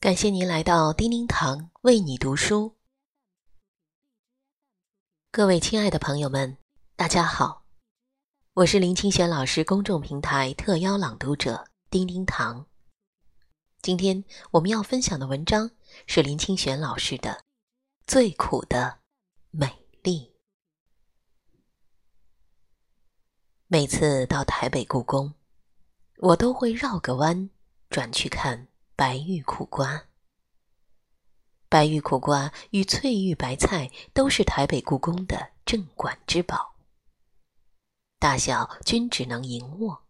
感谢您来到叮叮堂为你读书。各位亲爱的朋友们，大家好，我是林清玄老师公众平台特邀朗读者叮叮堂。今天我们要分享的文章是林清玄老师的《最苦的美丽》。每次到台北故宫，我都会绕个弯转去看。白玉苦瓜，白玉苦瓜与翠玉白菜都是台北故宫的镇馆之宝，大小均只能盈握。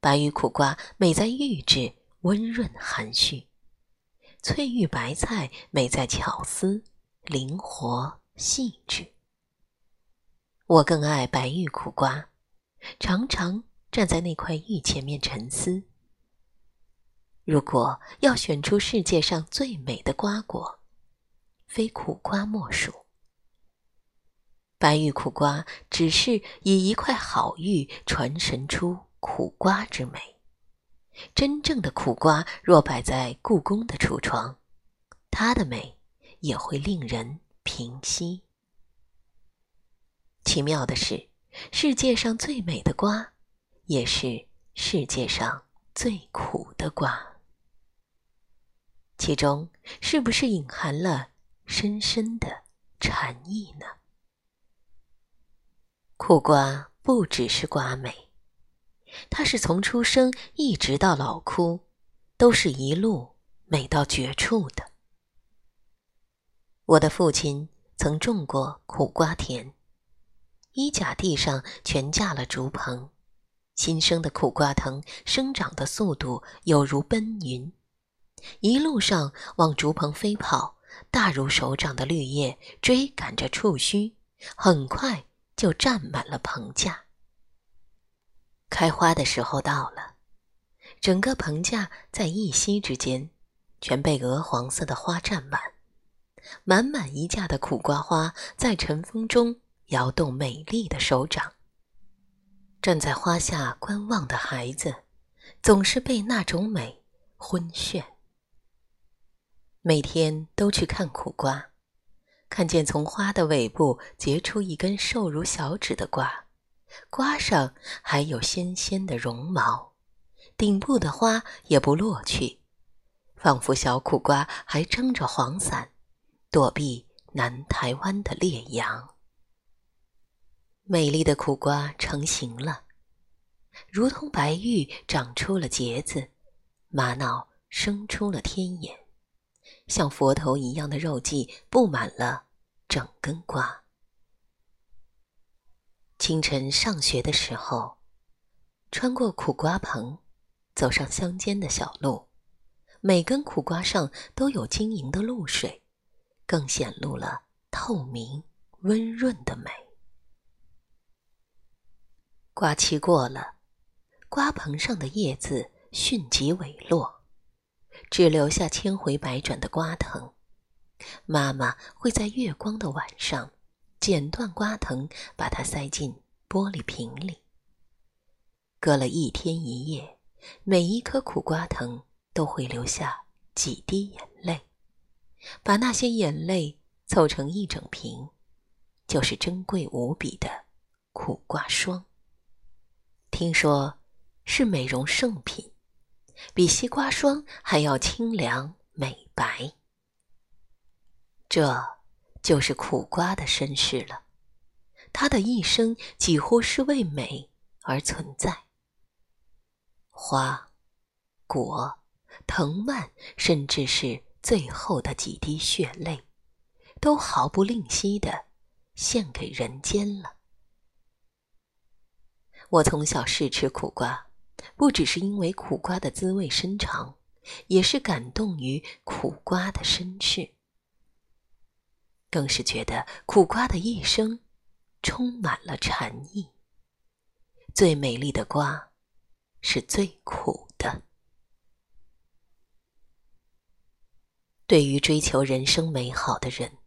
白玉苦瓜美在玉质温润含蓄，翠玉白菜美在巧思灵活细致。我更爱白玉苦瓜，常常站在那块玉前面沉思。如果要选出世界上最美的瓜果，非苦瓜莫属。白玉苦瓜只是以一块好玉传神出苦瓜之美。真正的苦瓜若摆在故宫的橱窗，它的美也会令人平息。奇妙的是，世界上最美的瓜，也是世界上最苦的瓜。其中是不是隐含了深深的禅意呢？苦瓜不只是瓜美，它是从出生一直到老枯，都是一路美到绝处的。我的父亲曾种过苦瓜田，衣甲地上全架了竹棚，新生的苦瓜藤生长的速度有如奔云。一路上往竹棚飞跑，大如手掌的绿叶追赶着触须，很快就占满了棚架。开花的时候到了，整个棚架在一夕之间全被鹅黄色的花占满，满满一架的苦瓜花在晨风中摇动美丽的手掌。站在花下观望的孩子，总是被那种美昏眩。每天都去看苦瓜，看见从花的尾部结出一根瘦如小指的瓜，瓜上还有纤纤的绒毛，顶部的花也不落去，仿佛小苦瓜还撑着黄伞，躲避南台湾的烈阳。美丽的苦瓜成型了，如同白玉长出了结子，玛瑙生出了天眼。像佛头一样的肉髻布满了整根瓜。清晨上学的时候，穿过苦瓜棚，走上乡间的小路，每根苦瓜上都有晶莹的露水，更显露了透明温润的美。瓜期过了，瓜棚上的叶子迅即萎落。只留下千回百转的瓜藤，妈妈会在月光的晚上剪断瓜藤，把它塞进玻璃瓶里。隔了一天一夜，每一颗苦瓜藤都会留下几滴眼泪，把那些眼泪凑成一整瓶，就是珍贵无比的苦瓜霜。听说是美容圣品。比西瓜霜还要清凉美白，这就是苦瓜的身世了。他的一生几乎是为美而存在。花、果、藤蔓，甚至是最后的几滴血泪，都毫不吝惜的献给人间了。我从小试吃苦瓜。不只是因为苦瓜的滋味深长，也是感动于苦瓜的身世，更是觉得苦瓜的一生充满了禅意。最美丽的瓜，是最苦的。对于追求人生美好的人，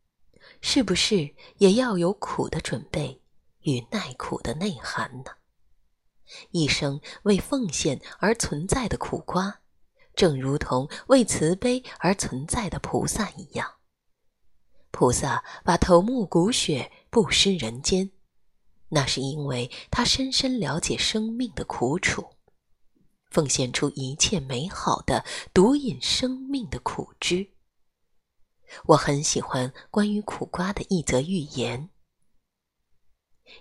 是不是也要有苦的准备与耐苦的内涵呢？一生为奉献而存在的苦瓜，正如同为慈悲而存在的菩萨一样。菩萨把头目骨血布施人间，那是因为他深深了解生命的苦楚，奉献出一切美好的，独饮生命的苦汁。我很喜欢关于苦瓜的一则寓言：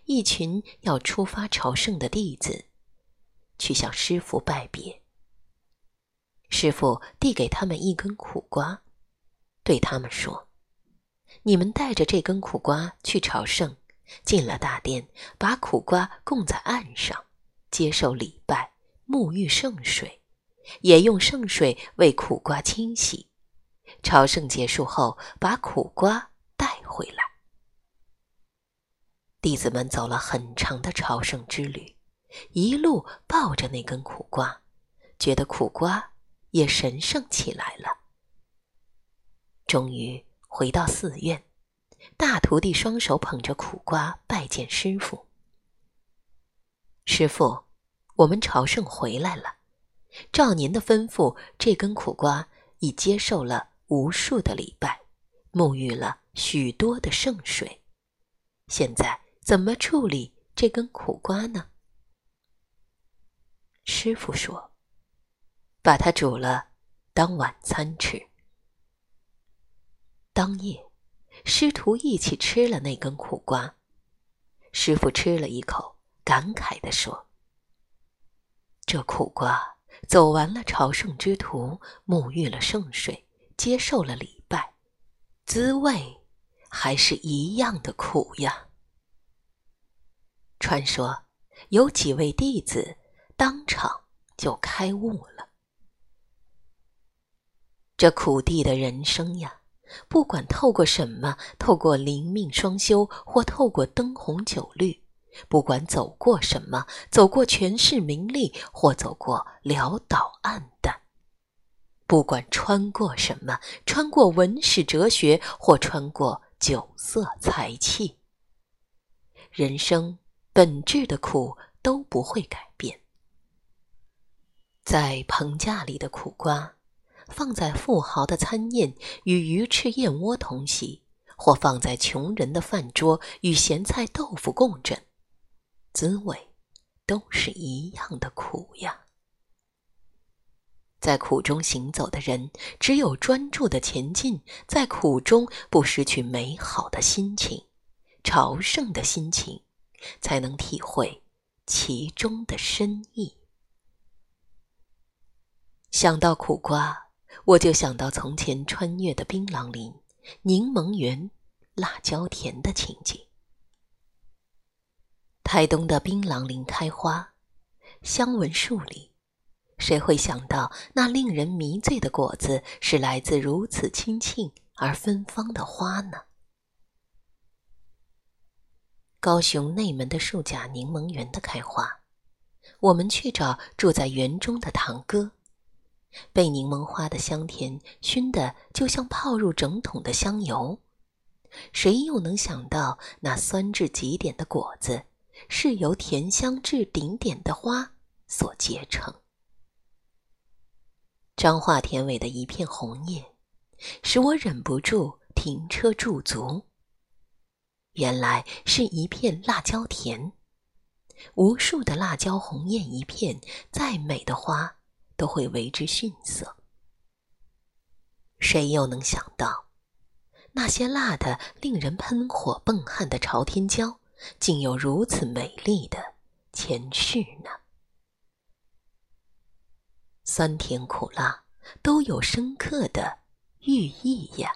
一群要出发朝圣的弟子，去向师傅拜别。师傅递给他们一根苦瓜，对他们说：“你们带着这根苦瓜去朝圣，进了大殿，把苦瓜供在岸上，接受礼拜，沐浴圣水，也用圣水为苦瓜清洗。朝圣结束后，把苦瓜带回来。”弟子们走了很长的朝圣之旅，一路抱着那根苦瓜，觉得苦瓜。也神圣起来了。终于回到寺院，大徒弟双手捧着苦瓜拜见师傅。师傅，我们朝圣回来了，照您的吩咐，这根苦瓜已接受了无数的礼拜，沐浴了许多的圣水。现在怎么处理这根苦瓜呢？师傅说。把它煮了，当晚餐吃。当夜，师徒一起吃了那根苦瓜。师傅吃了一口，感慨地说：“这苦瓜走完了朝圣之途，沐浴了圣水，接受了礼拜，滋味还是一样的苦呀。”传说有几位弟子当场就开悟了。这苦地的人生呀，不管透过什么，透过灵命双修，或透过灯红酒绿，不管走过什么，走过权势名利，或走过潦倒暗淡，不管穿过什么，穿过文史哲学，或穿过酒色财气，人生本质的苦都不会改变。在棚架里的苦瓜。放在富豪的餐宴与鱼翅燕窝同席，或放在穷人的饭桌与咸菜豆腐共枕，滋味都是一样的苦呀。在苦中行走的人，只有专注的前进，在苦中不失去美好的心情、朝圣的心情，才能体会其中的深意。想到苦瓜。我就想到从前穿越的槟榔林、柠檬园、辣椒田的情景。台东的槟榔林开花，香闻数里，谁会想到那令人迷醉的果子是来自如此清沁而芬芳的花呢？高雄内门的树甲柠檬园的开花，我们去找住在园中的堂哥。被柠檬花的香甜熏得就像泡入整桶的香油，谁又能想到那酸至极点的果子是由甜香至顶点的花所结成？彰化田尾的一片红叶，使我忍不住停车驻足。原来是一片辣椒田，无数的辣椒红艳一片，再美的花。都会为之逊色。谁又能想到，那些辣的令人喷火迸汗的朝天椒，竟有如此美丽的前世呢？酸甜苦辣都有深刻的寓意呀！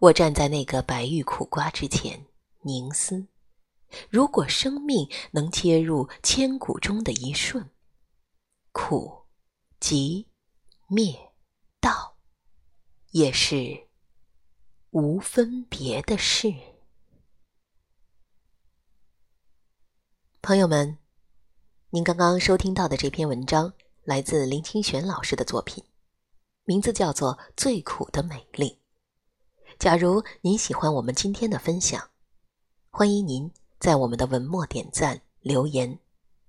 我站在那个白玉苦瓜之前，凝思：如果生命能切入千古中的一瞬。苦、集、灭、道，也是无分别的事。朋友们，您刚刚收听到的这篇文章来自林清玄老师的作品，名字叫做《最苦的美丽》。假如您喜欢我们今天的分享，欢迎您在我们的文末点赞、留言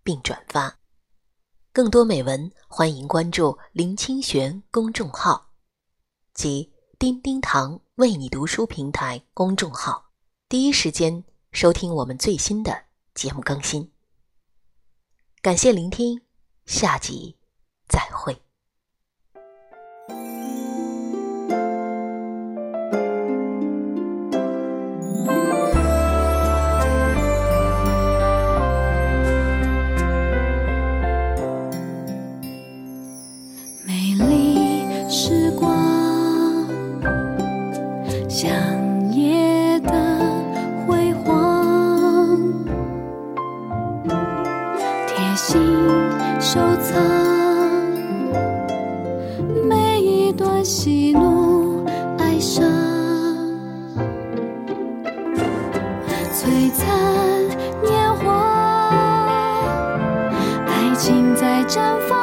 并转发。更多美文，欢迎关注林清玄公众号及叮叮堂为你读书平台公众号，第一时间收听我们最新的节目更新。感谢聆听，下集再会。璀璨年华，爱情在绽放。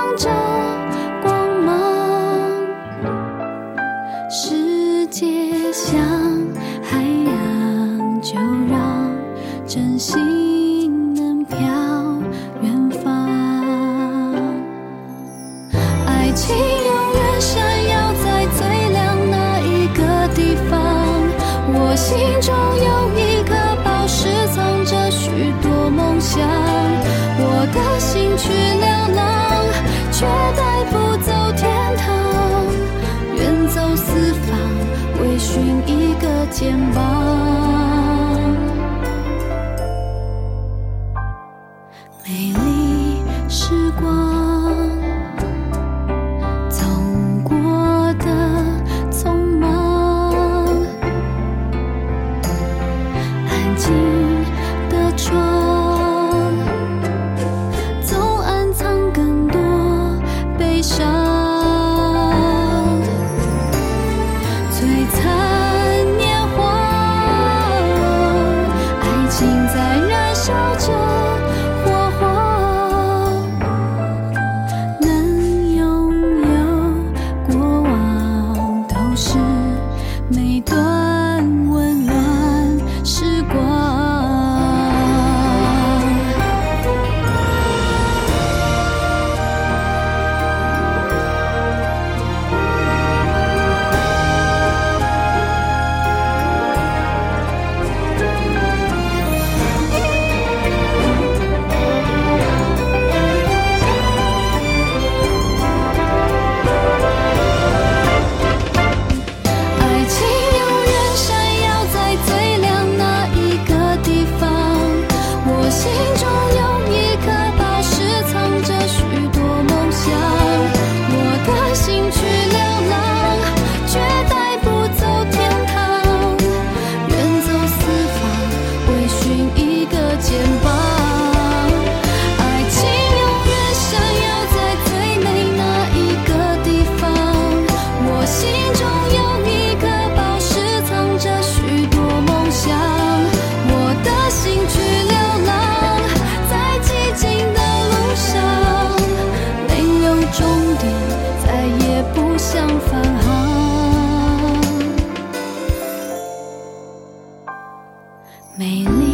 肩膀爱情永远闪耀在最美那一个地方。我心中有一个宝石藏着许多梦想。我的心去流浪在寂静的路上没有终点再也不想返航美丽。